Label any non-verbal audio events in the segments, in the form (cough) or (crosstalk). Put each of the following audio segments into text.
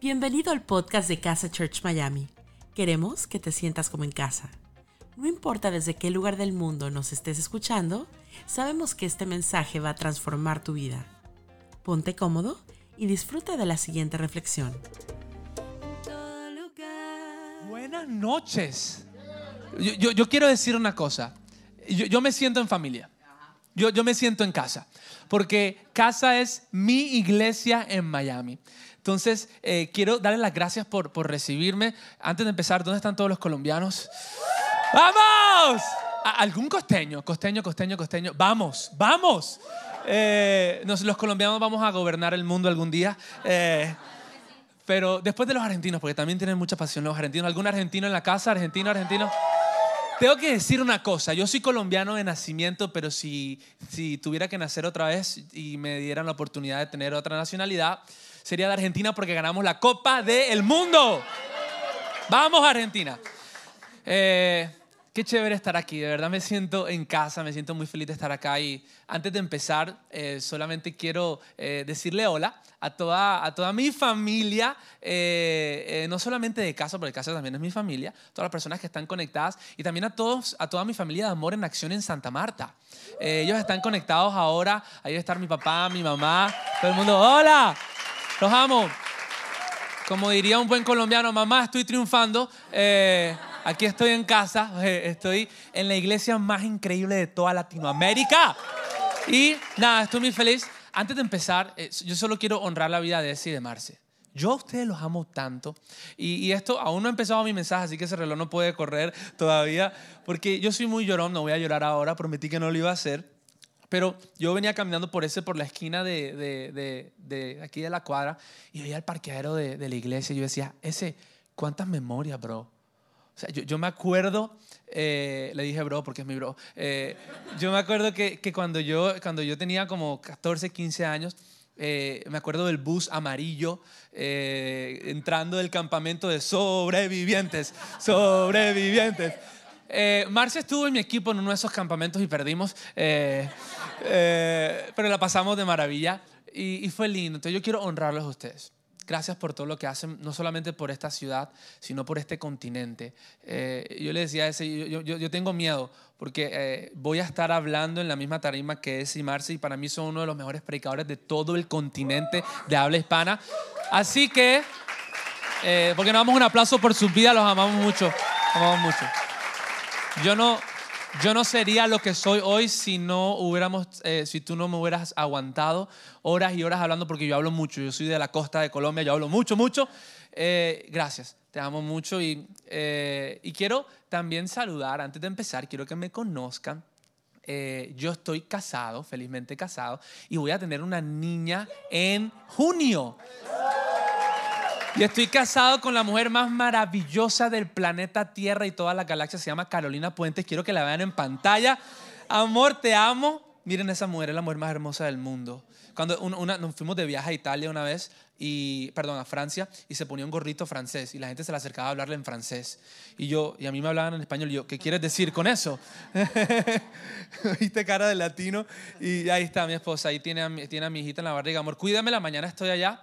Bienvenido al podcast de Casa Church Miami. Queremos que te sientas como en casa. No importa desde qué lugar del mundo nos estés escuchando, sabemos que este mensaje va a transformar tu vida. Ponte cómodo y disfruta de la siguiente reflexión. Buenas noches. Yo, quiero decir una cosa. Yo, me siento en familia. Yo me siento en casa. Porque casa es mi iglesia en Miami. Entonces, eh, quiero darle las gracias por, por recibirme. Antes de empezar, ¿dónde están todos los colombianos? ¡Vamos! ¿A- ¿Algún costeño? Costeño, costeño, costeño. Vamos, vamos. Eh, los colombianos vamos a gobernar el mundo algún día. Eh, pero después de los argentinos, porque también tienen mucha pasión los argentinos. ¿Algún argentino en la casa? ¿Argentino, argentino? Tengo que decir una cosa. Yo soy colombiano de nacimiento, pero si, si tuviera que nacer otra vez y me dieran la oportunidad de tener otra nacionalidad, sería de Argentina porque ganamos la Copa del Mundo. Vamos, Argentina. Eh, qué chévere estar aquí, de verdad me siento en casa, me siento muy feliz de estar acá y antes de empezar eh, solamente quiero eh, decirle hola a toda, a toda mi familia, eh, no solamente de casa, porque casa también es mi familia, todas las personas que están conectadas y también a, todos, a toda mi familia de Amor en Acción en Santa Marta. Ellos están conectados ahora, ahí va a estar mi papá, mi mamá, todo el mundo, hola, los amo. Como diría un buen colombiano, mamá, estoy triunfando. Eh, aquí estoy en casa. (laughs) estoy en la iglesia más increíble de toda Latinoamérica. Y nada, estoy muy feliz. Antes de empezar, eh, yo solo quiero honrar la vida de Ese y de Marce. Yo a ustedes los amo tanto. Y, y esto, aún no ha empezado mi mensaje, así que ese reloj no puede correr todavía. Porque yo soy muy llorón, no voy a llorar ahora, prometí que no lo iba a hacer. Pero yo venía caminando por ese, por la esquina de, de, de, de aquí de la cuadra y veía el parqueadero de, la iglesia y yo decía, ese, ¿cuántas memorias, bro? O sea, yo, yo me acuerdo, eh, le dije bro porque es mi bro, eh, yo me acuerdo que, que cuando, yo, cuando yo tenía como 14, 15 años, eh, me acuerdo del bus amarillo eh, entrando del campamento de sobrevivientes, sobrevivientes. Eh, estuvo en mi equipo en uno de esos campamentos y perdimos, eh, eh, pero la pasamos de maravilla y, y fue lindo. Entonces yo quiero honrarlos a ustedes. Gracias por todo lo que hacen, no solamente por esta ciudad, sino por este continente. Eh, yo le decía ese, yo, yo- yo tengo miedo porque eh, voy a estar hablando en la misma tarima que es y Marce y para mí son uno de los mejores predicadores de todo el continente de habla hispana. Así que, eh, porque nos damos un aplauso por sus vidas, los amamos mucho, amamos mucho. Yo no, yo no sería lo que soy hoy si no hubiéramos, eh, si tú no me hubieras aguantado horas y horas hablando porque yo hablo mucho. Yo soy de la costa de Colombia, yo hablo mucho, mucho. Eh, gracias, te amo mucho y, eh, y quiero también saludar antes de empezar. Quiero que me conozcan. Yo estoy casado, felizmente casado, y voy a tener una niña en junio. Y estoy casado con la mujer más maravillosa del planeta Tierra y toda la galaxia. Se llama Carolina Puentes. Quiero que la vean en pantalla. Amor, te amo. Miren esa mujer, es la mujer más hermosa del mundo. Cuando un- una- nos fuimos de viaje a Italia una vez, y, perdón, a Francia, y se ponía un gorrito francés, y la gente se le acercaba a hablarle en francés. Y yo, y a mí me hablaban en español, y yo, ¿qué quieres decir con eso? (laughs) Viste cara de latino, y ahí está mi esposa, ahí tiene a tiene a mi hijita en la barriga. Amor, cuídamela, mañana estoy allá.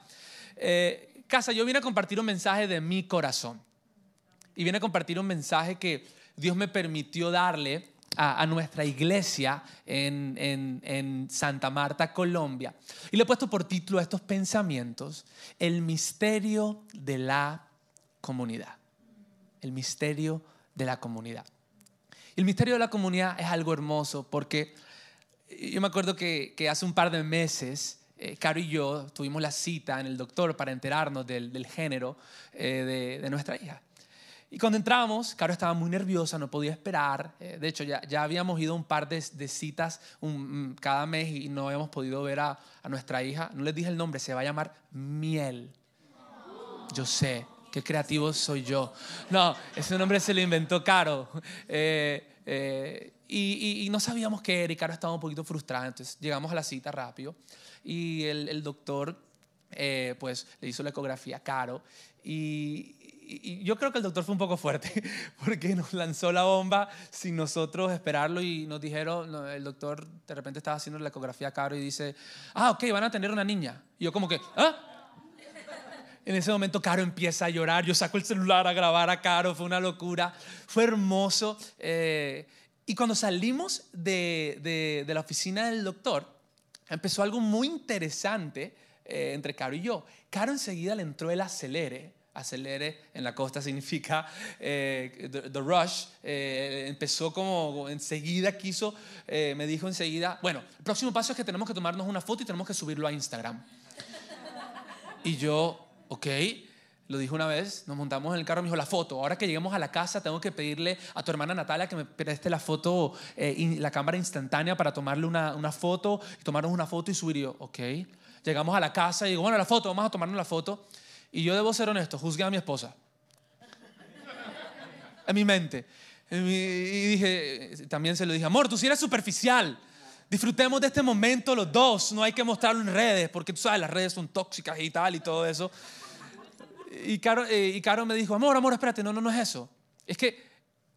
Eh, casa, yo vine a compartir un mensaje de mi corazón. Y vine a compartir un mensaje que Dios me permitió darle a, nuestra iglesia en, Santa Marta, Colombia. Y le he puesto por título a estos pensamientos, el misterio de la comunidad. El misterio de la comunidad. El misterio de la comunidad es algo hermoso porque yo me acuerdo que hace un par de meses, eh, Caro y yo tuvimos la cita en el doctor para enterarnos del, del género eh, de, de nuestra hija. Y cuando entramos, Caro estaba muy nerviosa, no podía esperar. Eh, de hecho, ya, ya habíamos ido un par de, de citas un- mm, cada mes y no habíamos podido ver a, a nuestra hija. No les dije el nombre, se va a llamar Miel. Yo sé, qué creativo soy yo. No, ese nombre se lo inventó Caro. Eh, eh, y, y- y no sabíamos qué era y Caro estaba un poquito frustrada. Entonces llegamos a la cita rápido y el, el doctor eh, pues le hizo la ecografía Caro y, y- yo creo que el doctor fue un poco fuerte (laughs) porque nos lanzó la bomba sin nosotros esperarlo y nos dijeron, no, el doctor de repente estaba haciendo la ecografía Caro y dice, ah, ok, van a tener una niña. Y yo como que, ¿ah? En ese momento Caro empieza a llorar, yo saco el celular a grabar a Caro, fue una locura, fue hermoso. Eh, y cuando salimos de, de, de, la oficina del doctor, empezó algo muy interesante eh, entre Caro y yo. Caro enseguida le entró el acelere acelere en la costa (laughs) significa eh, the, rush. Eh, empezó como enseguida quiso, me dijo enseguida, bueno, el próximo paso es que tenemos que tomarnos una foto y tenemos que subirlo a Instagram. Y yo, ok, lo dijo una vez, nos montamos en el carro, me dijo la foto. Ahora que lleguemos a la casa, tengo que pedirle a tu hermana Natalia que me preste la foto, la cámara instantánea para tomarle una, una, foto y tomarnos una foto y subir. yo, ok. Llegamos a la casa y digo, bueno, la foto, vamos a tomarnos la foto. Y yo debo ser honesto, juzgué a mi esposa. En mi mente. y dije, también se lo dije, amor, tú sí eres superficial. Disfrutemos de este momento los dos. No hay que mostrarlo en redes, porque tú sabes, las redes son tóxicas y tal y todo eso. Y Caro, eh, y Caro me dijo, amor, amor, espérate, no, no, no es eso. Es que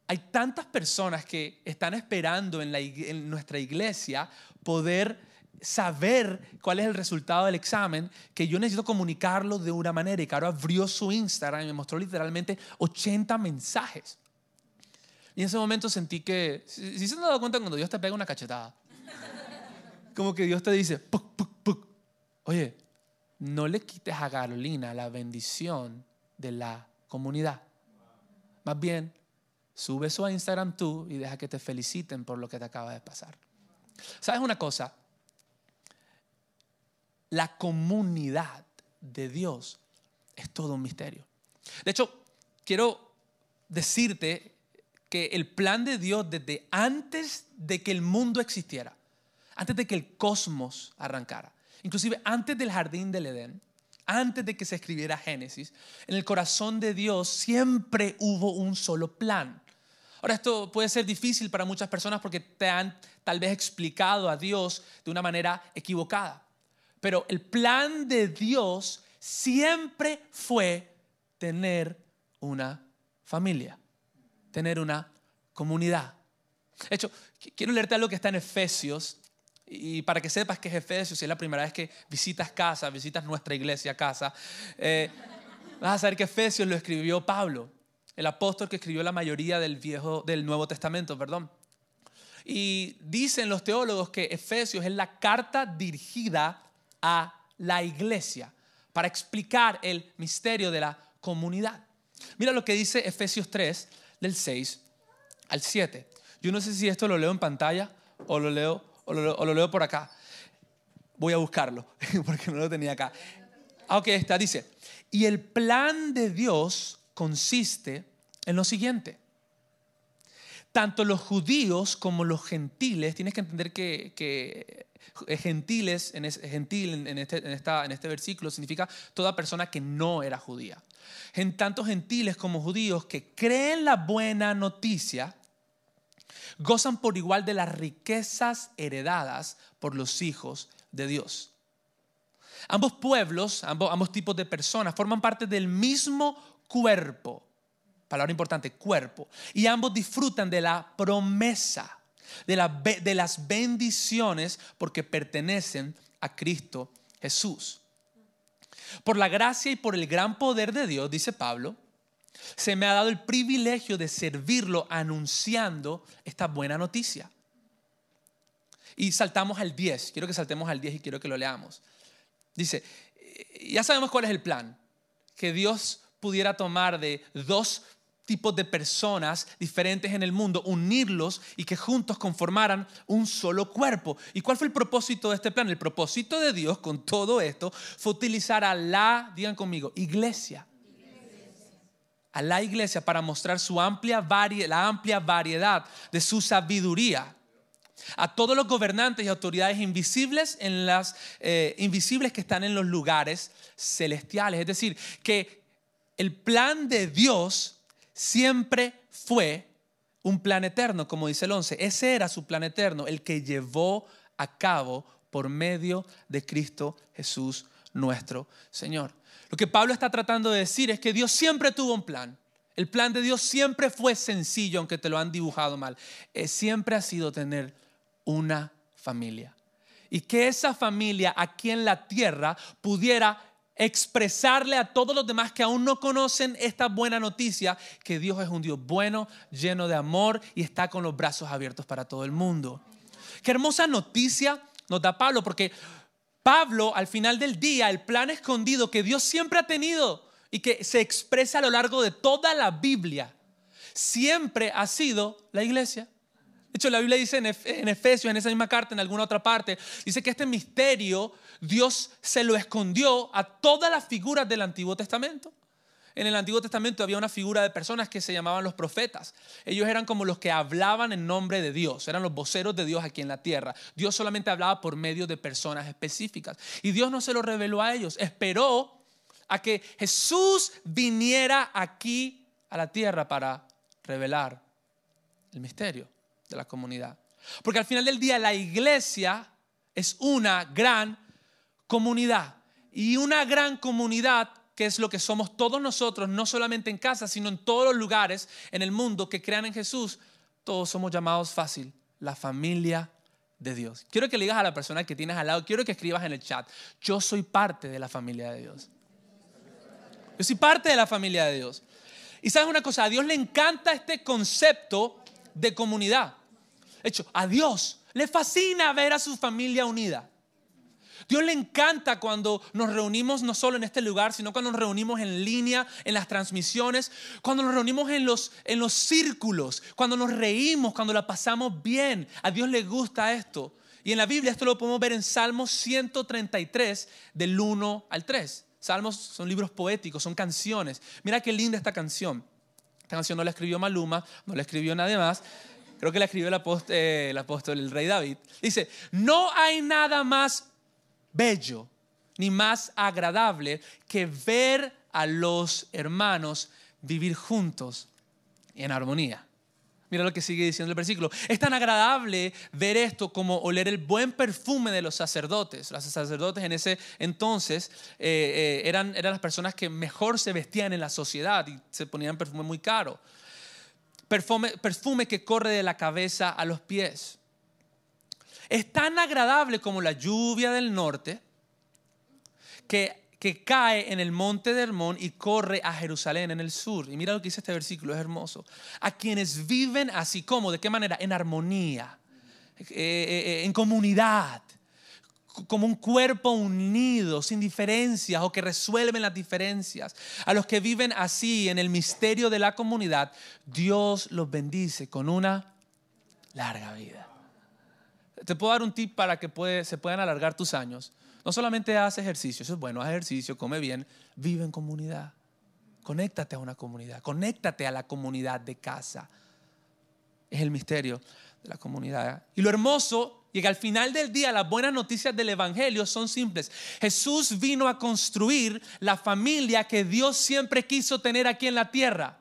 hay tantas personas que están esperando en, nuestra iglesia poder saber cuál es el resultado del examen, que yo necesito comunicarlo de una manera. Y Caro abrió su Instagram y me mostró literalmente 80 mensajes. Y en ese momento sentí que, si se han dado cuenta cuando Dios te pega una cachetada, como que Dios te dice, puc, puc, puc. oye, no le quites a Carolina la bendición de la comunidad. Más bien, sube eso a Instagram tú y deja que te feliciten por lo que te acaba de pasar. ¿Sabes una cosa? la comunidad de Dios es todo un misterio. De hecho, quiero decirte que el plan de Dios desde antes de que el mundo existiera, antes de que el cosmos arrancara, inclusive antes del jardín del Edén, antes de que se escribiera Génesis, en el corazón de Dios siempre hubo un solo plan. Ahora esto puede ser difícil para muchas personas porque te han tal vez explicado a Dios de una manera equivocada. Pero el plan de Dios siempre fue tener una familia, tener una comunidad. De hecho, quiero leerte algo que está en Efesios y para que sepas que es Efesios, si es la primera vez que visitas casa, visitas nuestra iglesia casa, eh, vas a saber que Efesios lo escribió Pablo, el apóstol que escribió la mayoría del viejo, del Nuevo Testamento, perdón. Y dicen los teólogos que Efesios es la carta dirigida a la iglesia para explicar el misterio de la comunidad. Mira lo que dice Efesios 3, del 6 al 7. Yo no sé si esto lo leo en pantalla o lo leo, o lo, leo por acá. Voy a buscarlo, (laughs) porque no lo tenía acá. Ah, ok, está, dice, y el plan de Dios consiste en lo siguiente. Tanto los judíos como los gentiles, tienes que entender que, que gentiles, en este, en este versículo significa toda persona que no era judía. En tanto gentiles como judíos que creen la buena noticia, gozan por igual de las riquezas heredadas por los hijos de Dios. Ambos pueblos, ambos, tipos de personas forman parte del mismo cuerpo. Palabra importante, cuerpo. Y ambos disfrutan de la promesa de, las bendiciones porque pertenecen a Cristo Jesús. Por la gracia y por el gran poder de Dios, dice Pablo, se me ha dado el privilegio de servirlo anunciando esta buena noticia. Y saltamos al 10, quiero que saltemos al 10 y quiero que lo leamos. Dice, ya sabemos cuál es el plan, que Dios pudiera tomar de dos tipos de personas diferentes en el mundo, unirlos y que juntos conformaran un solo cuerpo. ¿Y cuál fue el propósito de este plan? El propósito de Dios con todo esto fue utilizar a la, digan conmigo, iglesia. A la iglesia para mostrar su amplia la amplia variedad de su sabiduría a todos los gobernantes y autoridades invisibles en las eh, invisibles que están en los lugares celestiales. Es decir, que el plan de Dios siempre fue un plan eterno, como dice el 11. Ese era su plan eterno, el que llevó a cabo por medio de Cristo Jesús nuestro Señor. Lo que Pablo está tratando de decir es que Dios siempre tuvo un plan. El plan de Dios siempre fue sencillo, aunque te lo han dibujado mal. Eh, siempre ha sido tener una familia. Y que esa familia aquí en la tierra pudiera expresarle a todos los demás que aún no conocen esta buena noticia, que Dios es un Dios bueno, lleno de amor y está con los brazos abiertos para todo el mundo. Qué hermosa noticia nos da Pablo, porque Pablo al final del día, el plan escondido que Dios siempre ha tenido y que se expresa a lo largo de toda la Biblia, siempre ha sido la iglesia. De hecho, la Biblia dice en Efesios, en esa misma carta, en alguna otra parte, dice que este misterio Dios se lo escondió a todas las figuras del Antiguo Testamento. En el Antiguo Testamento había una figura de personas que se llamaban los profetas. Ellos eran como los que hablaban en nombre de Dios, eran los voceros de Dios aquí en la tierra. Dios solamente hablaba por medio de personas específicas. Y Dios no se lo reveló a ellos, esperó a que Jesús viniera aquí a la tierra para revelar el misterio de la comunidad. Porque al final del día la iglesia es una gran comunidad. Y una gran comunidad que es lo que somos todos nosotros, no solamente en casa, sino en todos los lugares en el mundo que crean en Jesús, todos somos llamados fácil, la familia de Dios. Quiero que le digas a la persona que tienes al lado, quiero que escribas en el chat, yo soy parte de la familia de Dios. Yo soy parte de la familia de Dios. Y sabes una cosa, a Dios le encanta este concepto de comunidad. De hecho, a Dios le fascina ver a su familia unida. Dios le encanta cuando nos reunimos no solo en este lugar, sino cuando nos reunimos en línea, en las transmisiones, cuando nos reunimos en los, en los círculos, cuando nos reímos, cuando la pasamos bien. A Dios le gusta esto. Y en la Biblia esto lo podemos ver en Salmos 133, del 1 al 3. Salmos son libros poéticos, son canciones. Mira qué linda esta canción. Esta canción no la escribió Maluma, no la escribió nadie más. Creo que la escribió el apóstol, el, apóstol, el rey David. Dice, no hay nada más bello ni más agradable que ver a los hermanos vivir juntos en armonía. Mira lo que sigue diciendo el versículo. Es tan agradable ver esto como oler el buen perfume de los sacerdotes. Los sacerdotes en ese entonces eh, eh, eran, eran las personas que mejor se vestían en la sociedad y se ponían perfume muy caro. Perfume, perfume que corre de la cabeza a los pies. Es tan agradable como la lluvia del norte que, que cae en el monte de Hermón y corre a Jerusalén en el sur. Y mira lo que dice este versículo, es hermoso. A quienes viven así como, ¿de qué manera? En armonía, eh, eh, en comunidad como un cuerpo unido, sin diferencias o que resuelven las diferencias. A los que viven así en el misterio de la comunidad, Dios los bendice con una larga vida. Te puedo dar un tip para que se puedan alargar tus años. No solamente haz ejercicio, eso es bueno, haz ejercicio, come bien, vive en comunidad. Conéctate a una comunidad, conéctate a la comunidad de casa. Es el misterio de la comunidad. Y lo hermoso y que al final del día las buenas noticias del Evangelio son simples. Jesús vino a construir la familia que Dios siempre quiso tener aquí en la tierra.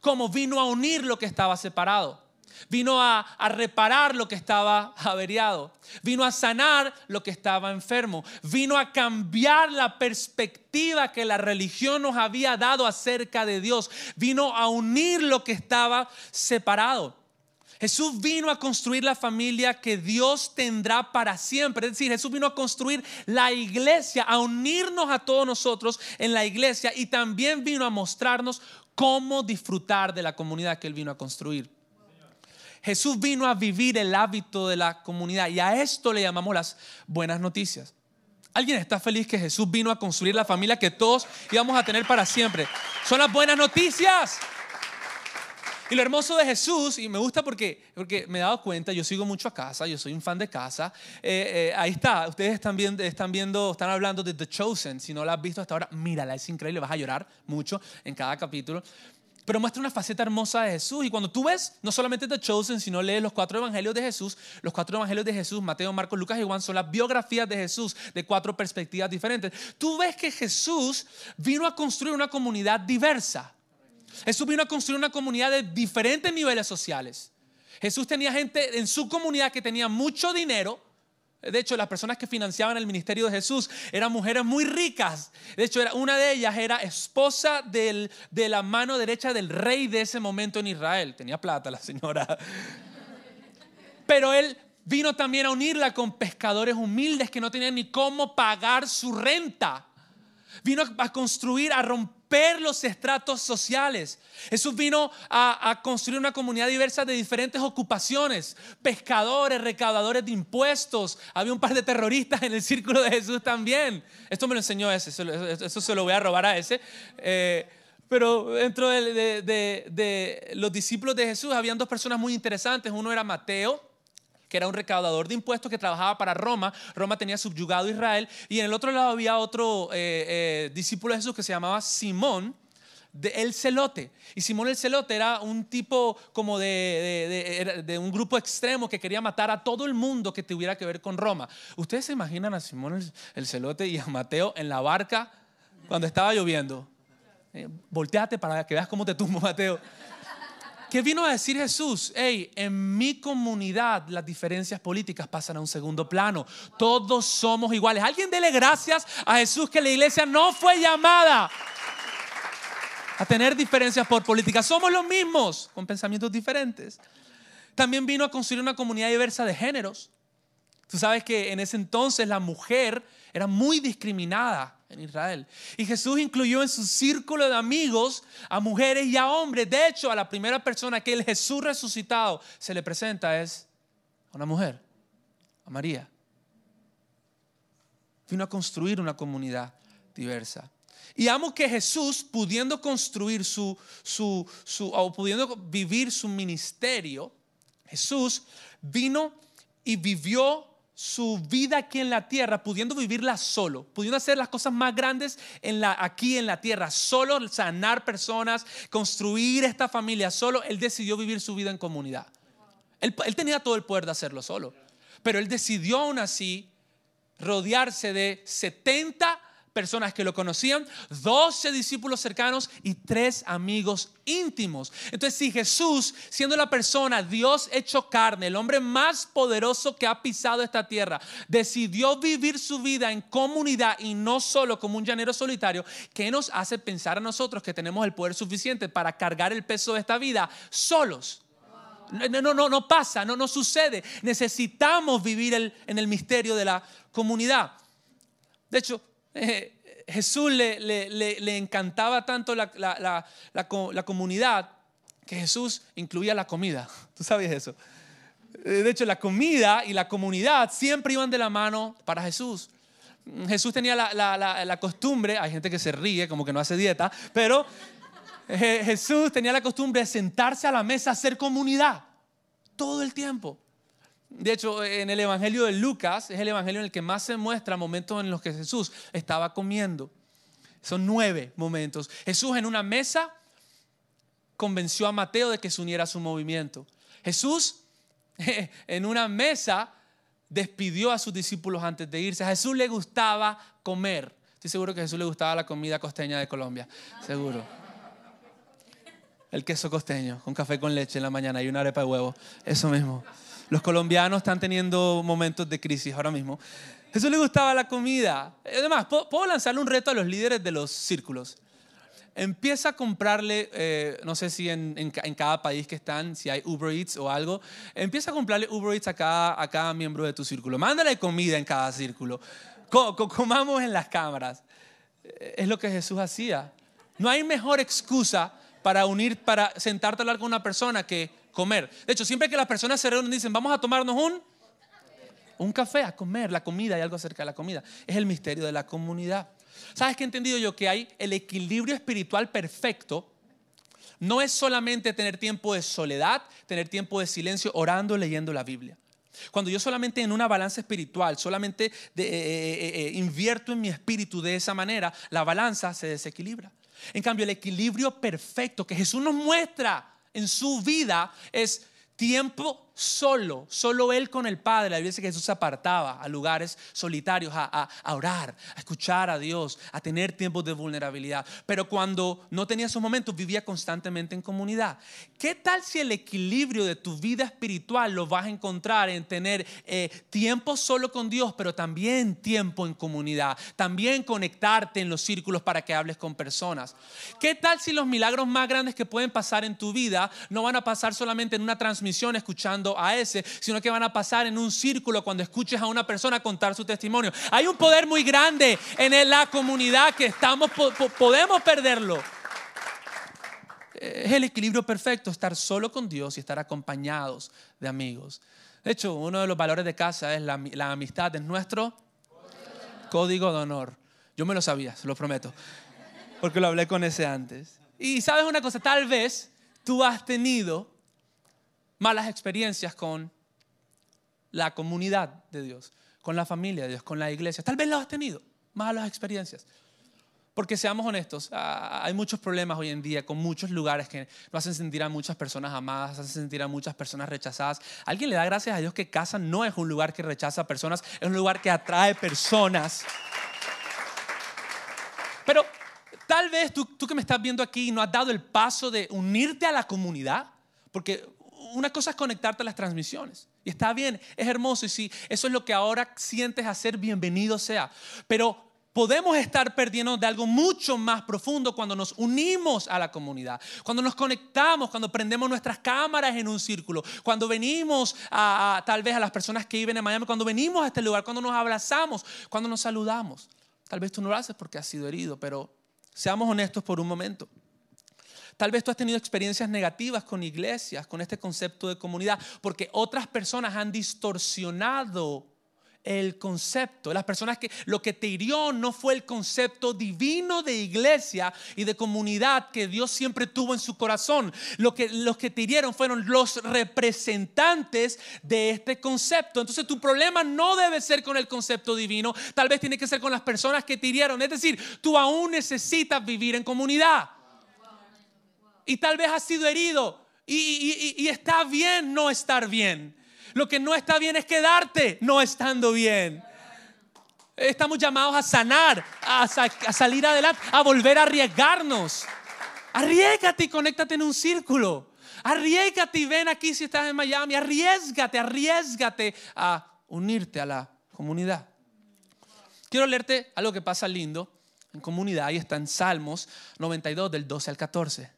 Como vino a unir lo que estaba separado. Vino a, reparar lo que estaba averiado. Vino a sanar lo que estaba enfermo. Vino a cambiar la perspectiva que la religión nos había dado acerca de Dios. Vino a unir lo que estaba separado. Jesús vino a construir la familia que Dios tendrá para siempre. Es decir, Jesús vino a construir la iglesia, a unirnos a todos nosotros en la iglesia y también vino a mostrarnos cómo disfrutar de la comunidad que Él vino a construir. Jesús vino a vivir el hábito de la comunidad y a esto le llamamos las buenas noticias. ¿Alguien está feliz que Jesús vino a construir la familia que todos íbamos a tener para siempre? Son las buenas noticias. Y lo hermoso de Jesús, y me gusta porque, porque me he dado cuenta, yo sigo mucho a casa, yo soy un fan de casa. Eh, eh, ahí está, ustedes están viendo, están viendo, están hablando de The Chosen. Si no la has visto hasta ahora, mírala, es increíble, vas a llorar mucho en cada capítulo pero muestra una faceta hermosa de Jesús. Y cuando tú ves, no solamente The Chosen, sino lees los cuatro evangelios de Jesús, los cuatro evangelios de Jesús, Mateo, Marcos, Lucas y Juan, son las biografías de Jesús de cuatro perspectivas diferentes. Tú ves que Jesús vino a construir una comunidad diversa. Jesús vino a construir una comunidad de diferentes niveles sociales. Jesús tenía gente en su comunidad que tenía mucho dinero, de hecho, las personas que financiaban el ministerio de Jesús eran mujeres muy ricas. De hecho, una de ellas era esposa de la mano derecha del rey de ese momento en Israel. Tenía plata la señora. Pero él vino también a unirla con pescadores humildes que no tenían ni cómo pagar su renta. Vino a construir, a romper los estratos sociales. Jesús vino a, construir una comunidad diversa de diferentes ocupaciones. Pescadores, recaudadores de impuestos. Había un par de terroristas en el círculo de Jesús también. Esto me lo enseñó ese, eso, se lo voy a robar a ese. Eh, pero dentro de, de, de, los discípulos de Jesús habían dos personas muy interesantes. Uno era Mateo, que era un recaudador de impuestos que trabajaba para Roma. Roma tenía subyugado a Israel. Y en el otro lado había otro eh, eh, discípulo de Jesús que se llamaba Simón. De el celote. Y Simón el celote era un tipo como de, un grupo extremo que quería matar a todo el mundo que tuviera que ver con Roma. ¿Ustedes se imaginan a Simón el, el celote y a Mateo en la barca cuando estaba lloviendo? Eh, volteate para que veas cómo te tumbo, Mateo. ¿Qué vino a decir Jesús? Hey, en mi comunidad las diferencias políticas pasan a un segundo plano. Todos somos iguales. Alguien dele gracias a Jesús que la iglesia no fue llamada a tener diferencias por política. Somos los mismos, con pensamientos diferentes. También vino a construir una comunidad diversa de géneros. Tú sabes que en ese entonces la mujer era muy discriminada en Israel. Y Jesús incluyó en su círculo de amigos a mujeres y a hombres. De hecho, a la primera persona que el Jesús resucitado se le presenta es a una mujer, a María. Vino a construir una comunidad diversa. Y amo que Jesús, pudiendo construir su, su, su, o pudiendo vivir su ministerio, Jesús vino y vivió su vida aquí en la tierra, pudiendo vivirla solo, pudiendo hacer las cosas más grandes en la, aquí en la tierra, solo sanar personas, construir esta familia solo, él decidió vivir su vida en comunidad. Él, él tenía todo el poder de hacerlo solo, pero él decidió aún así rodearse de 70 personas que lo conocían, 12 discípulos cercanos y tres amigos íntimos. Entonces, si Jesús, siendo la persona, Dios hecho carne, el hombre más poderoso que ha pisado esta tierra, decidió vivir su vida en comunidad y no solo como un llanero solitario, ¿qué nos hace pensar a nosotros que tenemos el poder suficiente para cargar el peso de esta vida solos? No, no, no, pasa, no, no sucede. Necesitamos vivir en el misterio de la comunidad. De hecho, eh, Jesús le, encantaba tanto la, la, comunidad que Jesús incluía la comida. (laughs) ¿Tú sabías eso? Eh, de hecho, la comida y la comunidad siempre iban de la mano para Jesús. Jesús tenía la, costumbre, hay gente que se ríe como que no hace dieta, pero eh, Jesús tenía la costumbre de sentarse a la mesa hacer comunidad todo el tiempo. De hecho, en el Evangelio de Lucas es el Evangelio en el que más se muestra momentos en los que Jesús estaba comiendo. Son nueve momentos. Jesús en una mesa convenció a Mateo de que se uniera a su movimiento. Jesús (laughs) en una mesa despidió a sus discípulos antes de irse. A Jesús le gustaba comer. Estoy seguro que a Jesús le gustaba la comida costeña de Colombia. Seguro. El queso costeño, con café con leche en la mañana y una arepa de huevo. Eso mismo. Los colombianos están teniendo momentos de crisis ahora mismo. Jesús le gustaba la comida. Además, puedo lanzarle un reto a los líderes de los círculos. Empieza a comprarle, eh, no sé si en, cada país que están, si hay Uber Eats o algo, empieza a comprarle Uber Eats a cada, miembro de tu círculo. Mándale comida en cada círculo. comamos en las cámaras. Eh, es lo que Jesús hacía. No hay mejor excusa para unir, para sentarte a hablar con una persona que comer. De hecho, siempre que las personas se reúnen dicen, vamos a tomarnos un, un café, a comer, la comida, hay algo acerca de la comida. Es el misterio de la comunidad. ¿Sabes qué he entendido yo? Que hay el equilibrio espiritual perfecto. No es solamente tener tiempo de soledad, tener tiempo de silencio, orando, leyendo la Biblia. Cuando yo solamente en una balanza espiritual, solamente eh, eh, eh, invierto en mi espíritu de esa manera, la balanza se desequilibra. En cambio, el equilibrio perfecto que Jesús nos muestra en su vida es tiempo solo, solo él con el Padre. La Biblia dice que Jesús se apartaba a lugares solitarios, a, orar, a escuchar a Dios, a tener tiempos de vulnerabilidad. Pero cuando no tenía esos momentos, vivía constantemente en comunidad. ¿Qué tal si el equilibrio de tu vida espiritual lo vas a encontrar en tener eh, tiempo solo con Dios, pero también tiempo en comunidad? También conectarte en los círculos para que hables con personas. ¿Qué tal si los milagros más grandes que pueden pasar en tu vida no van a pasar solamente en una transmisión escuchando? A ese, sino que van a pasar en un círculo cuando escuches a una persona contar su testimonio. Hay un poder muy grande en la comunidad que estamos, podemos perderlo. Es el equilibrio perfecto, estar solo con Dios y estar acompañados de amigos. De hecho, uno de los valores de casa es la, la amistad, es nuestro código de honor. Yo me lo sabía, se lo prometo, porque lo hablé con ese antes. Y sabes una cosa, tal vez tú has tenido malas experiencias con la comunidad de Dios, con la familia de Dios, con la iglesia. Tal vez lo has tenido, malas experiencias. Porque seamos honestos, hay muchos problemas hoy en día con muchos lugares que no hacen sentir a muchas personas amadas, hacen sentir a muchas personas rechazadas. Alguien le da gracias a Dios que casa no es un lugar que rechaza personas, es un lugar que atrae personas. Pero tal vez tú, tú que me estás viendo aquí no has dado el paso de unirte a la comunidad, porque una cosa es conectarte a las transmisiones. Y está bien, es hermoso. Y si eso es lo que ahora sientes hacer, bienvenido sea. Pero podemos estar perdiendo de algo mucho más profundo cuando nos unimos a la comunidad, cuando nos conectamos, cuando prendemos nuestras cámaras en un círculo, cuando venimos a, tal vez a las personas que viven en Miami, cuando venimos a este lugar, cuando nos abrazamos, cuando nos saludamos. Tal vez tú no lo haces porque has sido herido, pero seamos honestos por un momento. Tal vez tú has tenido experiencias negativas con iglesias, con este concepto de comunidad, porque otras personas han distorsionado el concepto. Las personas que lo que te hirió no fue el concepto divino de iglesia y de comunidad que Dios siempre tuvo en su corazón. Lo que, los que te hirieron fueron los representantes de este concepto. Entonces tu problema no debe ser con el concepto divino, tal vez tiene que ser con las personas que te hirieron. Es decir, tú aún necesitas vivir en comunidad. Y tal vez has sido herido y, está bien no estar bien. Lo que no está bien es quedarte no estando bien. Estamos llamados a sanar, a, salir adelante, a volver a arriesgarnos. Arriesgate y conéctate en un círculo. Arriesgate y ven aquí si estás en Miami. Arriesgate, arriesgate a unirte a la comunidad. Quiero leerte algo que pasa lindo en comunidad y está en Salmos 92 del 12 al 14.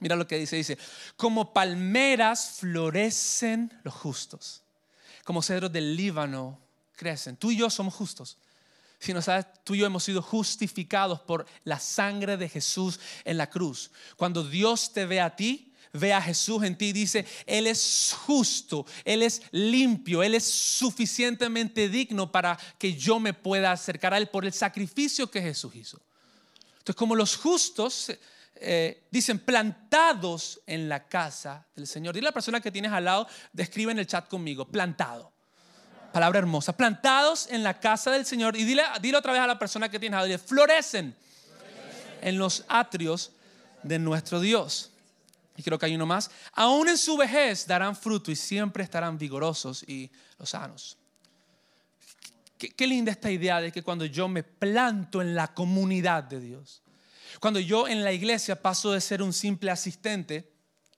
Mira lo que dice, dice, como palmeras florecen los justos, como cedros del Líbano crecen. Tú y yo somos justos. Si no sabes, tú y yo hemos sido justificados por la sangre de Jesús en la cruz. Cuando Dios te ve a ti, ve a Jesús en ti y dice, Él es justo, Él es limpio, Él es suficientemente digno para que yo me pueda acercar a Él por el sacrificio que Jesús hizo. Entonces, como los justos eh, dicen plantados en la casa del Señor. Dile a la persona que tienes al lado, describe en el chat conmigo, plantado. Palabra hermosa, plantados en la casa del Señor. Y dile, dile otra vez a la persona que tienes al lado, florecen en los atrios de nuestro Dios. Y creo que hay uno más. Aún en su vejez darán fruto y siempre estarán vigorosos y los sanos. qué linda esta idea de que cuando yo me planto en la comunidad de Dios, cuando yo en la iglesia paso de ser un simple asistente,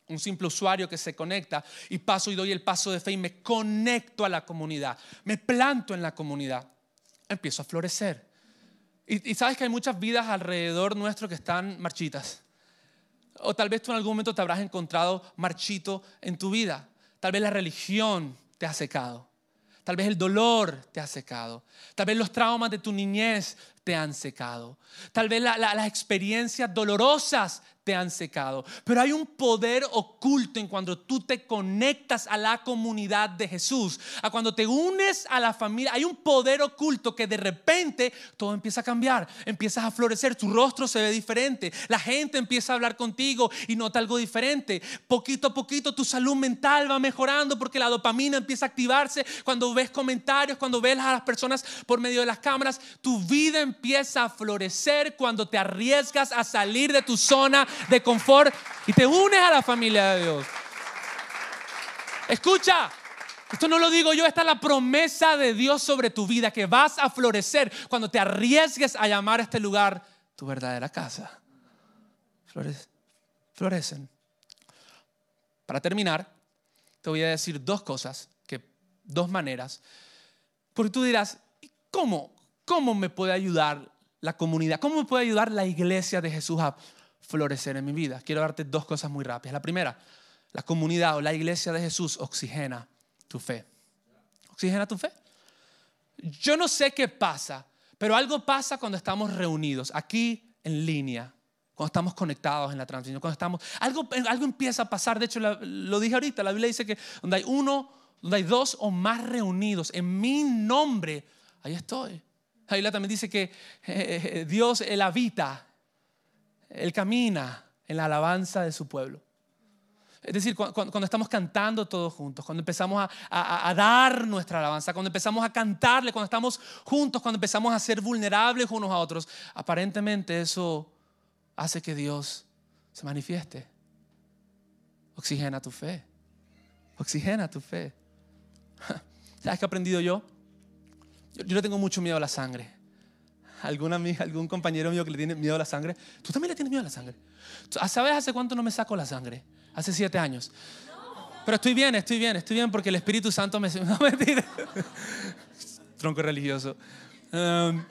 un simple usuario que se conecta y paso y doy el paso de fe y me conecto a la comunidad, me planto en la comunidad, empiezo a florecer. Y, sabes que hay muchas vidas alrededor nuestro que están marchitas. O tal vez tú en algún momento te habrás encontrado marchito en tu vida. Tal vez la religión te ha secado. Tal vez el dolor te ha secado. Tal vez los traumas de tu niñez te han secado. Tal vez las experiencias dolorosas te han secado. Pero hay un poder oculto en cuando tú te conectas a la comunidad de Jesús, a cuando te unes a la familia. Hay un poder oculto que de repente todo empieza a cambiar, empiezas a florecer, tu rostro se ve diferente, la gente empieza a hablar contigo y nota algo diferente. Poquito a poquito tu salud mental va mejorando porque la dopamina empieza a activarse cuando ves comentarios, cuando ves a las personas por medio de las cámaras. Tu vida empieza a florecer cuando te arriesgas a salir de tu zona de confort y te unes a la familia de Dios. Escucha, esto no lo digo yo, esta es la promesa de Dios sobre tu vida, que vas a florecer cuando te arriesgues a llamar a este lugar tu verdadera casa. florecen. Para terminar, te voy a decir dos cosas, que, dos maneras, porque tú dirás, ¿cómo? ¿Cómo me puede ayudar la comunidad? ¿Cómo me puede ayudar la iglesia de Jesús a florecer en mi vida. Quiero darte dos cosas muy rápidas. La primera, la comunidad o la iglesia de Jesús oxigena tu fe. Oxigena tu fe. Yo no sé qué pasa, pero algo pasa cuando estamos reunidos aquí en línea, cuando estamos conectados en la transmisión, cuando estamos, algo, algo empieza a pasar. De hecho, lo dije ahorita, la Biblia dice que donde hay uno, donde hay dos o más reunidos en mi nombre, ahí estoy. La también dice que eh, eh, Dios, Él habita, Él camina en la alabanza de su pueblo. Es decir, cuando, estamos cantando todos juntos, cuando empezamos a, dar nuestra alabanza, cuando empezamos a cantarle, cuando estamos juntos, cuando empezamos a ser vulnerables unos a otros, aparentemente eso hace que Dios se manifieste. Oxigena tu fe. Oxigena tu fe. (laughs) ¿Sabes qué he aprendido yo? Yo, yo le tengo mucho miedo a la sangre. ¿Alguna, algún compañero mío que le tiene miedo a la sangre? ¿Tú también le tienes miedo a la sangre? ¿Sabes hace cuánto no me saco la sangre? Hace siete años. Pero estoy bien, estoy bien, estoy bien porque el Espíritu Santo me... (laughs) No, mentira. Tronco religioso. Um,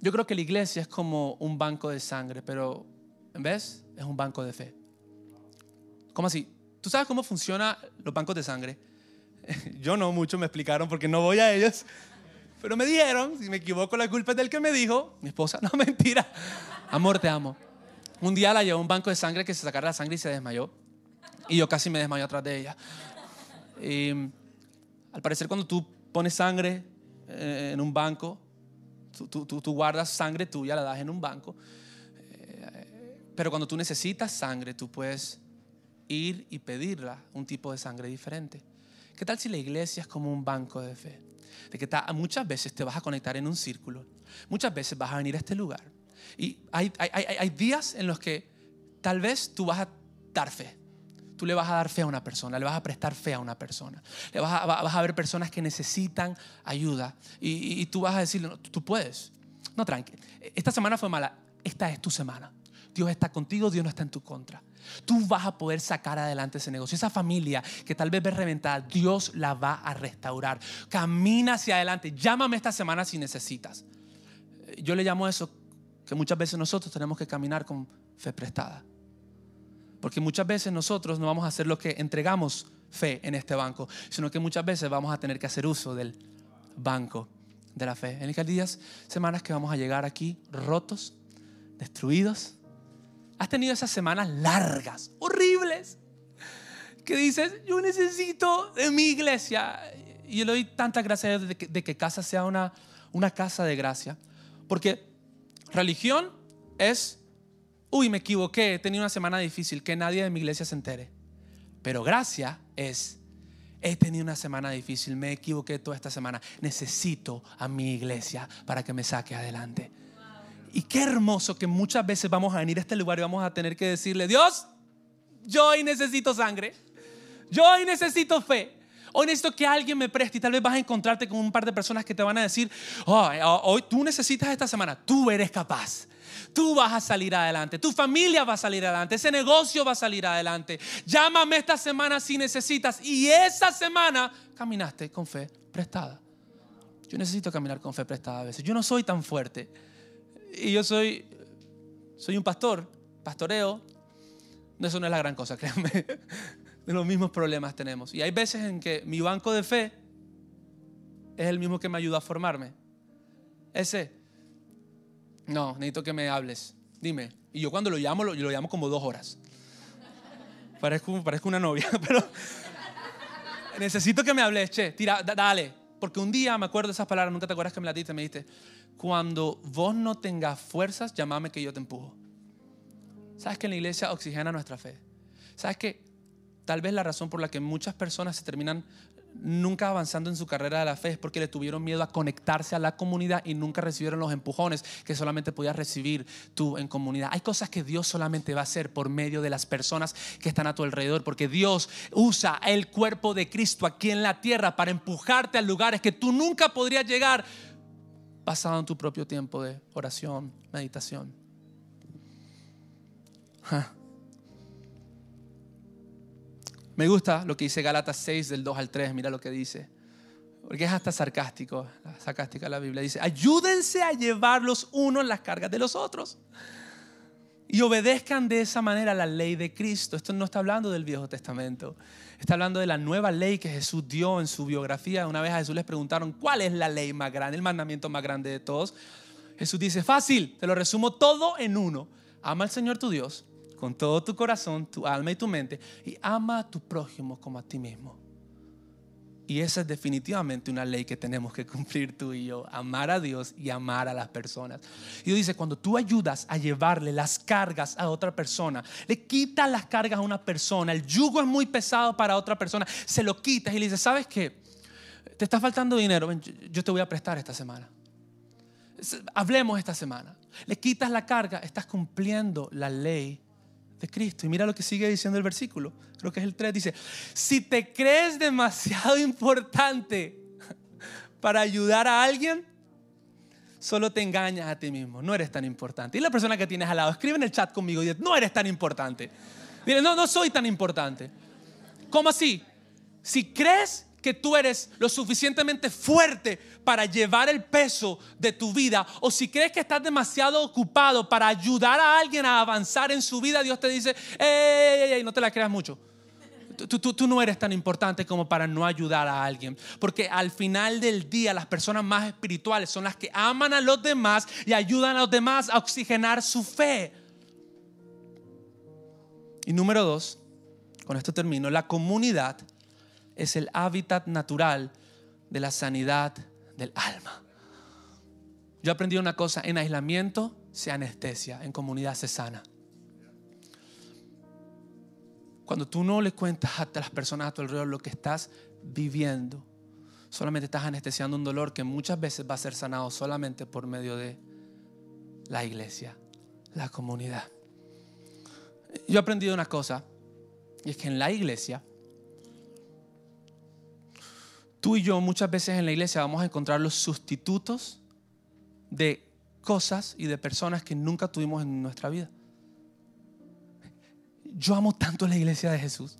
yo creo que la iglesia es como un banco de sangre, pero en vez es un banco de fe. ¿Cómo así? ¿Tú sabes cómo funcionan los bancos de sangre? (laughs) Yo no mucho, me explicaron porque no voy a ellos. Pero me dijeron, si me equivoco, la culpa es del que me dijo, mi esposa, (laughs) no mentira. Amor, te amo. Un día la llevó a un banco de sangre que se sacara la sangre y se desmayó. Y yo casi me desmayó atrás de ella. Y, al parecer cuando tú pones sangre eh, en un banco, tú, tú, tú, guardas sangre tuya, la das en un banco. Eh, pero cuando tú necesitas sangre, tú puedes ir y pedirla, un tipo de sangre diferente. ¿Qué tal si la iglesia es como un banco de fe? De que muchas veces te vas a conectar en un círculo, muchas veces vas a venir a este lugar y hay, hay, días en los que tal vez tú vas a dar fe. Tú le vas a dar fe a una persona, le vas a prestar fe a una persona. Le vas a, ver personas que necesitan ayuda y, tú vas a decirle, tú, puedes. No, tranqui. Esta semana fue mala. Esta es tu semana. Dios está contigo, Dios no está en tu contra. Tú vas a poder sacar adelante ese negocio. Esa familia que tal vez ve reventada, Dios la va a restaurar. Camina hacia adelante. Llámame esta semana si necesitas. Yo le llamo eso que muchas veces nosotros tenemos que caminar con fe prestada. Porque muchas veces nosotros no vamos a hacer lo que entregamos fe en este banco, sino que muchas veces vamos a tener que hacer uso del banco de la fe. En estas días, semanas que vamos a llegar aquí rotos, destruidos. Has tenido esas semanas largas, horribles, que dices, yo necesito de mi iglesia. Y yo le doy tantas gracias de que, de que casa sea una, una casa de gracia. Porque Religión es, uy, me equivoqué, he tenido una semana difícil, que nadie de mi iglesia se entere. Pero gracia es, he tenido una semana difícil, me equivoqué toda esta semana, necesito a mi iglesia para que me saque adelante. Y qué hermoso que muchas veces vamos a venir a este lugar y vamos a tener que decirle, Dios, yo hoy necesito sangre, yo hoy necesito fe. Hoy necesito que alguien me preste y tal vez vas a encontrarte con un par de personas que te van a decir, hoy tú necesitas esta semana, tú eres capaz. Tú vas a salir adelante, tu familia va a salir adelante, ese negocio va a salir adelante. Llámame esta semana si necesitas. Y esa semana caminaste con fe prestada. Yo necesito caminar con fe prestada a veces. Yo no soy tan fuerte. Y yo soy, soy un pastor, pastoreo. Eso no es la gran cosa, (laughs) créanme los mismos problemas tenemos. Y hay veces en que mi banco de fe es el mismo que me ayuda a formarme. Ese, no, necesito que me hables. Dime. Y yo cuando lo llamo, lo, lo llamo como dos horas. Parezco, parezco una novia, (laughs) pero necesito que me hables, che, tira, dale. Porque un día me acuerdo de esas palabras, nunca te acuerdas que me las diste, me dijiste, cuando vos no tengas fuerzas, llámame que yo te empujo. ¿Sabes que en la iglesia oxigena nuestra fe? ¿Sabes que Tal vez la razón por la que muchas personas se terminan nunca avanzando en su carrera de la fe es porque le tuvieron miedo a conectarse a la comunidad y nunca recibieron los empujones que solamente podías recibir tú en comunidad. Hay cosas que Dios solamente va a hacer por medio de las personas que están a tu alrededor, porque Dios usa el cuerpo de Cristo aquí en la tierra para empujarte a lugares que tú nunca podrías llegar basado en tu propio tiempo de oración, meditación. Me gusta lo que dice Galatas 6 del 2 al 3, mira lo que dice. Porque es hasta sarcástico, sarcástica la Biblia. Dice, ayúdense a llevar los unos las cargas de los otros. y obedezcan de esa manera la ley de Cristo. Esto no está hablando del Viejo Testamento. Está hablando de la nueva ley que Jesús dio en su biografía. Una vez a Jesús les preguntaron, ¿cuál es la ley más grande, el mandamiento más grande de todos? Jesús dice, fácil, te lo resumo todo en uno. Ama al Señor tu Dios con todo tu corazón, tu alma y tu mente y ama a tu prójimo como a ti mismo. Y esa es definitivamente una ley que tenemos que cumplir tú y yo, amar a Dios y amar a las personas. Y Dios dice, cuando tú ayudas a llevarle las cargas a otra persona, le quitas las cargas a una persona, el yugo es muy pesado para otra persona, se lo quitas y le dices, ¿sabes qué? Te está faltando dinero, yo te voy a prestar esta semana. Hablemos esta semana. Le quitas la carga, estás cumpliendo la ley de Cristo. Y mira lo que sigue diciendo el versículo, creo que es el 3, dice, si te crees demasiado importante para ayudar a alguien, solo te engañas a ti mismo, no eres tan importante. Y la persona que tienes al lado, escribe en el chat conmigo y dice, no eres tan importante. Dile, no, no soy tan importante. ¿Cómo así? Si crees que tú eres lo suficientemente fuerte para llevar el peso de tu vida o si crees que estás demasiado ocupado para ayudar a alguien a avanzar en su vida, Dios te dice, ey, ey, no te la creas mucho. Tú, tú, tú, no eres tan importante como para no ayudar a alguien. Porque al final del día las personas más espirituales son las que aman a los demás y ayudan a los demás a oxigenar su fe. Y número dos, con esto termino, la comunidad es el hábitat natural de la sanidad del alma. Yo aprendí una cosa, en aislamiento se anestesia, en comunidad se sana. Cuando tú no le cuentas a las personas a tu alrededor lo que estás viviendo, solamente estás anestesiando un dolor que muchas veces va a ser sanado solamente por medio de la iglesia, la comunidad. Yo he aprendido una cosa, y es que en la iglesia tú y yo muchas veces en la iglesia vamos a encontrar los sustitutos de cosas y de personas que nunca tuvimos en nuestra vida. Yo amo tanto la iglesia de Jesús.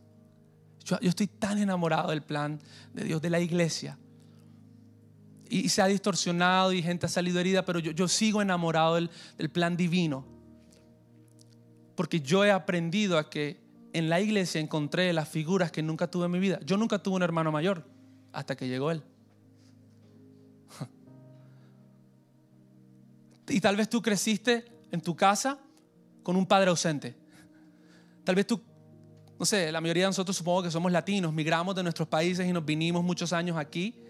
Yo, estoy tan enamorado del plan de Dios, de la iglesia. Y, se ha distorsionado y gente ha salido herida, pero yo, sigo enamorado del, plan divino. Porque yo he aprendido a que en la iglesia encontré las figuras que nunca tuve en mi vida. Yo nunca tuve un hermano mayor hasta que llegó Él. (laughs) Y tal vez tú creciste en tu casa con un padre ausente. Tal vez tú, no sé, la mayoría de nosotros supongo que somos latinos, migramos de nuestros países y nos vinimos muchos años aquí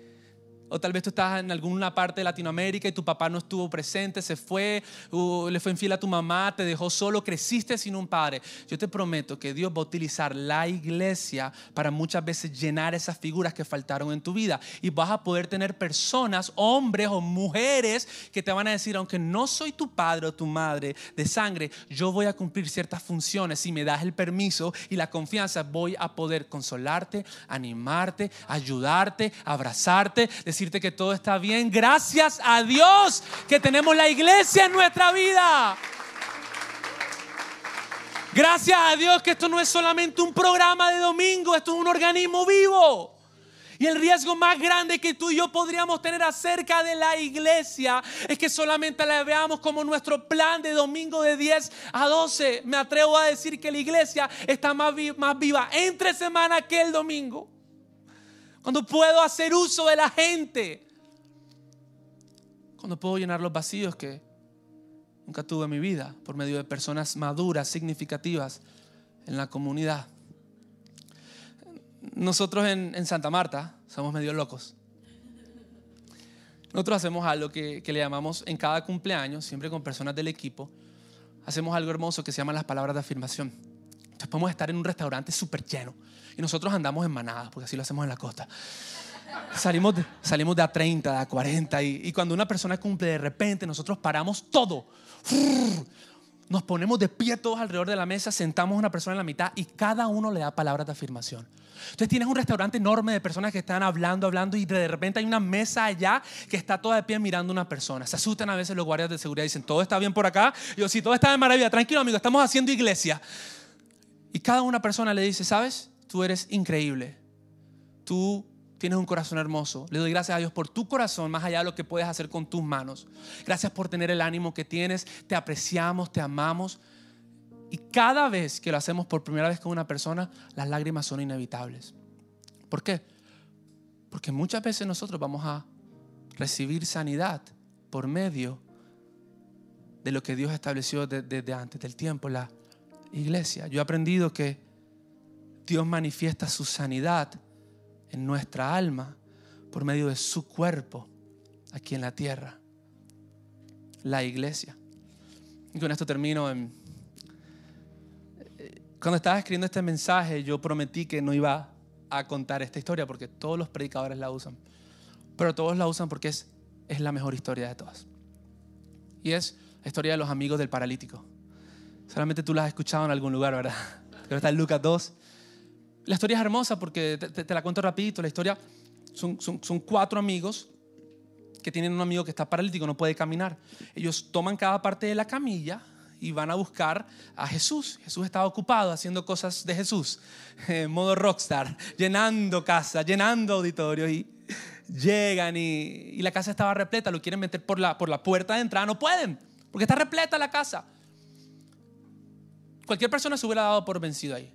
o tal vez tú estás en alguna parte de Latinoamérica y tu papá no estuvo presente, se fue, le fue infiel a tu mamá, te dejó solo, creciste sin un padre. Yo te prometo que Dios va a utilizar la iglesia para muchas veces llenar esas figuras que faltaron en tu vida. Y vas a poder tener personas, hombres o mujeres, que te van a decir, aunque no soy tu padre o tu madre de sangre, yo voy a cumplir ciertas funciones. Si me das el permiso y la confianza, voy a poder consolarte, animarte, ayudarte, abrazarte, decirte que todo está bien. Gracias a Dios que tenemos la iglesia en nuestra vida. Gracias a Dios que esto no es solamente un programa de domingo, esto es un organismo vivo. Y el riesgo más grande que tú y yo podríamos tener acerca de la iglesia es que solamente la veamos como nuestro plan de domingo de 10 a 12. Me atrevo a decir que la iglesia está más, más viva entre semana que el domingo cuando puedo hacer uso de la gente, cuando puedo llenar los vacíos que nunca tuve en mi vida por medio de personas maduras, significativas en la comunidad. Nosotros en, Santa Marta somos medio locos. Nosotros hacemos algo que, que, le llamamos en cada cumpleaños, siempre con personas del equipo, hacemos algo hermoso que se llama las palabras de afirmación. Entonces podemos estar en un restaurante súper lleno y nosotros andamos en manadas, porque así lo hacemos en la costa. Salimos de, salimos de a 30, de a 40 y, y cuando una persona cumple de repente nosotros paramos todo. Nos ponemos de pie todos alrededor de la mesa, sentamos a una persona en la mitad y cada uno le da palabras de afirmación. Entonces tienes un restaurante enorme de personas que están hablando, hablando y de repente hay una mesa allá que está toda de pie mirando a una persona. Se asustan a veces los guardias de seguridad y dicen, ¿todo está bien por acá? Y yo, sí, todo está de maravilla, tranquilo amigo, estamos haciendo iglesia. Y cada una persona le dice, ¿sabes? tú eres increíble. Tú tienes un corazón hermoso. Le doy gracias a Dios por tu corazón, más allá de lo que puedes hacer con tus manos. Gracias por tener el ánimo que tienes. Te apreciamos, te amamos. Y cada vez que lo hacemos por primera vez con una persona, las lágrimas son inevitables. ¿Por qué? Porque muchas veces nosotros vamos a recibir sanidad por medio de lo que Dios estableció desde antes del tiempo, la iglesia. Yo he aprendido que Dios manifiesta su sanidad en nuestra alma por medio de su cuerpo aquí en la tierra, la iglesia. Y con esto termino. En, cuando estaba escribiendo este mensaje, yo prometí que no iba a contar esta historia porque todos los predicadores la usan. Pero todos la usan porque es, es la mejor historia de todas. Y es la historia de los amigos del paralítico. Solamente tú la has escuchado en algún lugar, ¿verdad? (laughs) Pero está en Lucas 2. La historia es hermosa porque te, la cuento rapidito. La historia son, son, son cuatro amigos que tienen un amigo que está paralítico, no puede caminar. Ellos toman cada parte de la camilla y van a buscar a Jesús. Jesús estaba ocupado haciendo cosas de Jesús, (laughs) en modo rockstar, llenando casa, llenando auditorio y (laughs) llegan y, la casa estaba repleta, lo quieren meter por la, por la puerta de entrada, no pueden, porque está repleta la casa. Cualquier persona se hubiera dado por vencido ahí.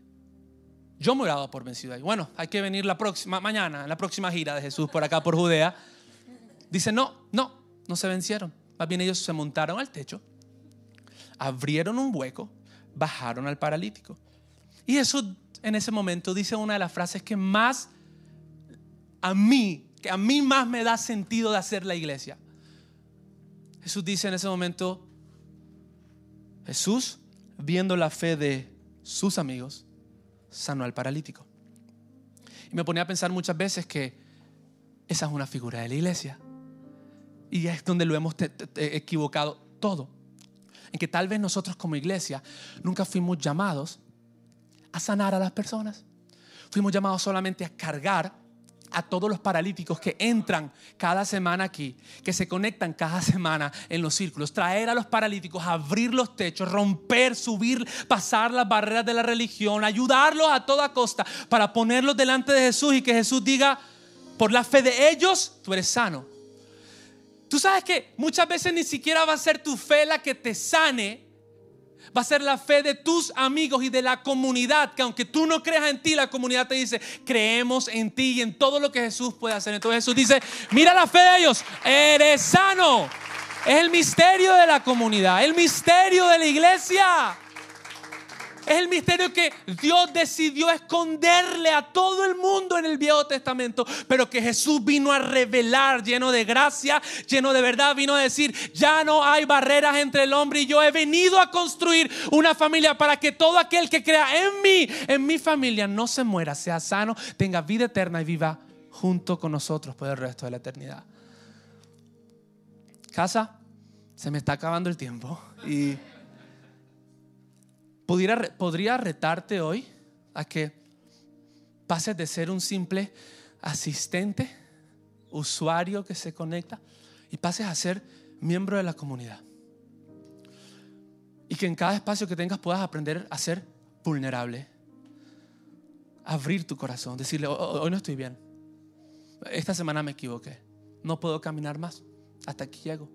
Yo me hubiera dado por vencido ahí. Bueno, hay que venir la próxima, mañana, la próxima gira de Jesús por acá, por Judea. Dice, no, no, no se vencieron. Más bien ellos se montaron al techo abrieron un hueco, bajaron al paralítico. Y Jesús en ese momento dice una de las frases que más a mí, que a mí más me da sentido de hacer la iglesia. Jesús dice en ese momento, Jesús, viendo la fe de sus amigos, sanó al paralítico. Y me ponía a pensar muchas veces que esa es una figura de la iglesia. Y es donde lo hemos equivocado todo en que tal vez nosotros como iglesia nunca fuimos llamados a sanar a las personas. Fuimos llamados solamente a cargar a todos los paralíticos que entran cada semana aquí, que se conectan cada semana en los círculos, traer a los paralíticos, abrir los techos, romper, subir, pasar las barreras de la religión, ayudarlos a toda costa para ponerlos delante de Jesús y que Jesús diga, por la fe de ellos, tú eres sano. Tú sabes que muchas veces ni siquiera va a ser tu fe la que te sane, va a ser la fe de tus amigos y de la comunidad, que aunque tú no creas en ti, la comunidad te dice, creemos en ti y en todo lo que Jesús puede hacer. Entonces Jesús dice, mira la fe de ellos, eres sano. Es el misterio de la comunidad, el misterio de la iglesia. Es el misterio que Dios decidió esconderle a todo el mundo en el Viejo Testamento, pero que Jesús vino a revelar lleno de gracia, lleno de verdad, vino a decir, ya no hay barreras entre el hombre y yo, he venido a construir una familia para que todo aquel que crea en mí, en mi familia, no se muera, sea sano, tenga vida eterna y viva junto con nosotros por el resto de la eternidad. Casa, se me está acabando el tiempo podría retarte hoy a que pases de ser un simple asistente, usuario que se conecta, y pases a ser miembro de la comunidad. Y que en cada espacio que tengas puedas aprender a ser vulnerable, abrir tu corazón, decirle, hoy no estoy bien, esta semana me equivoqué, no puedo caminar más, hasta aquí llego.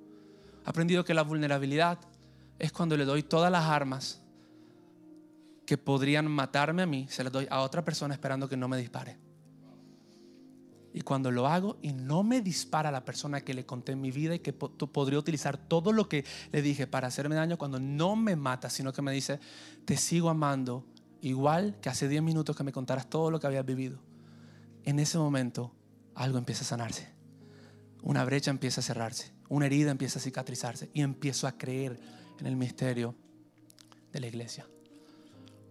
He aprendido que la vulnerabilidad es cuando le doy todas las armas que podrían matarme a mí, se las doy a otra persona esperando que no me dispare. Y cuando lo hago y no me dispara la persona que le conté en mi vida y que podría utilizar todo lo que le dije para hacerme daño, cuando no me mata, sino que me dice, te sigo amando igual que hace 10 minutos que me contaras todo lo que habías vivido. En ese momento algo empieza a sanarse. Una brecha empieza a cerrarse. Una herida empieza a cicatrizarse. Y empiezo a creer en el misterio de la iglesia.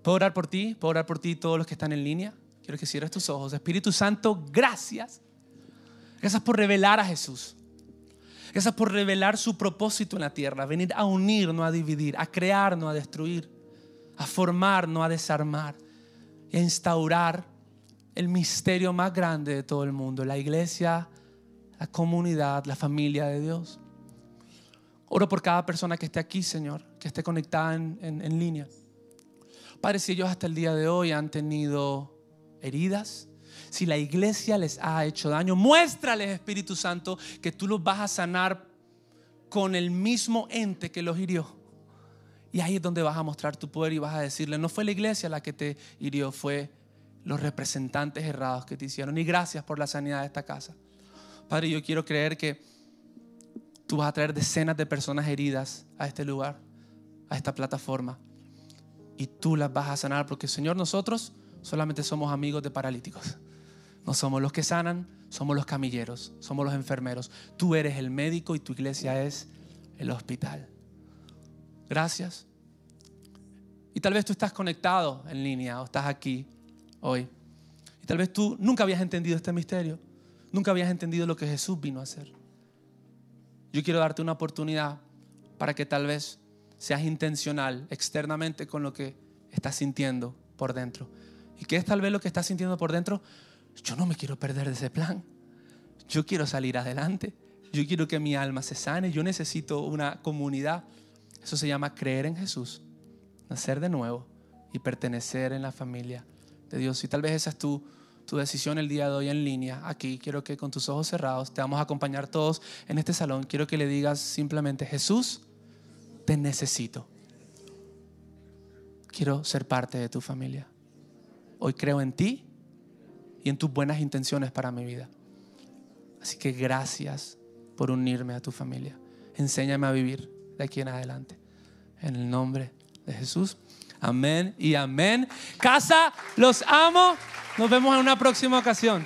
¿Puedo orar por ti? ¿Puedo orar por ti todos los que están en línea? Quiero que cierres tus ojos. Espíritu Santo, gracias. Gracias por revelar a Jesús. Gracias por revelar su propósito en la tierra. Venir a unir, no a dividir. A crear, no a destruir. A formar, no a desarmar. Y a instaurar el misterio más grande de todo el mundo. La iglesia, la comunidad, la familia de Dios. Oro por cada persona que esté aquí, Señor. Que esté conectada en, en línea. Padre, si ellos hasta el día de hoy han tenido heridas, si la iglesia les ha hecho daño, muéstrales, Espíritu Santo, que tú los vas a sanar con el mismo ente que los hirió. Y ahí es donde vas a mostrar tu poder y vas a decirle, no fue la iglesia la que te hirió, fue los representantes errados que te hicieron. Y gracias por la sanidad de esta casa. Padre, yo quiero creer que tú vas a traer decenas de personas heridas a este lugar, a esta plataforma. Y tú las vas a sanar porque, Señor, nosotros solamente somos amigos de paralíticos. No somos los que sanan, somos los camilleros, somos los enfermeros. Tú eres el médico y tu iglesia es el hospital. Gracias. Y tal vez tú estás conectado en línea o estás aquí hoy. Y tal vez tú nunca habías entendido este misterio. Nunca habías entendido lo que Jesús vino a hacer. Yo quiero darte una oportunidad para que tal vez seas intencional externamente con lo que estás sintiendo por dentro. ¿Y qué es tal vez lo que estás sintiendo por dentro? Yo no me quiero perder de ese plan. Yo quiero salir adelante. Yo quiero que mi alma se sane. Yo necesito una comunidad. Eso se llama creer en Jesús, nacer de nuevo y pertenecer en la familia de Dios. Y tal vez esa es tu, tu decisión el día de hoy en línea, aquí, quiero que con tus ojos cerrados te vamos a acompañar todos en este salón. Quiero que le digas simplemente, Jesús, te necesito. Quiero ser parte de tu familia. Hoy creo en ti y en tus buenas intenciones para mi vida. Así que gracias por unirme a tu familia. Enséñame a vivir de aquí en adelante. En el nombre de Jesús. Amén y amén. Casa, los amo. Nos vemos en una próxima ocasión.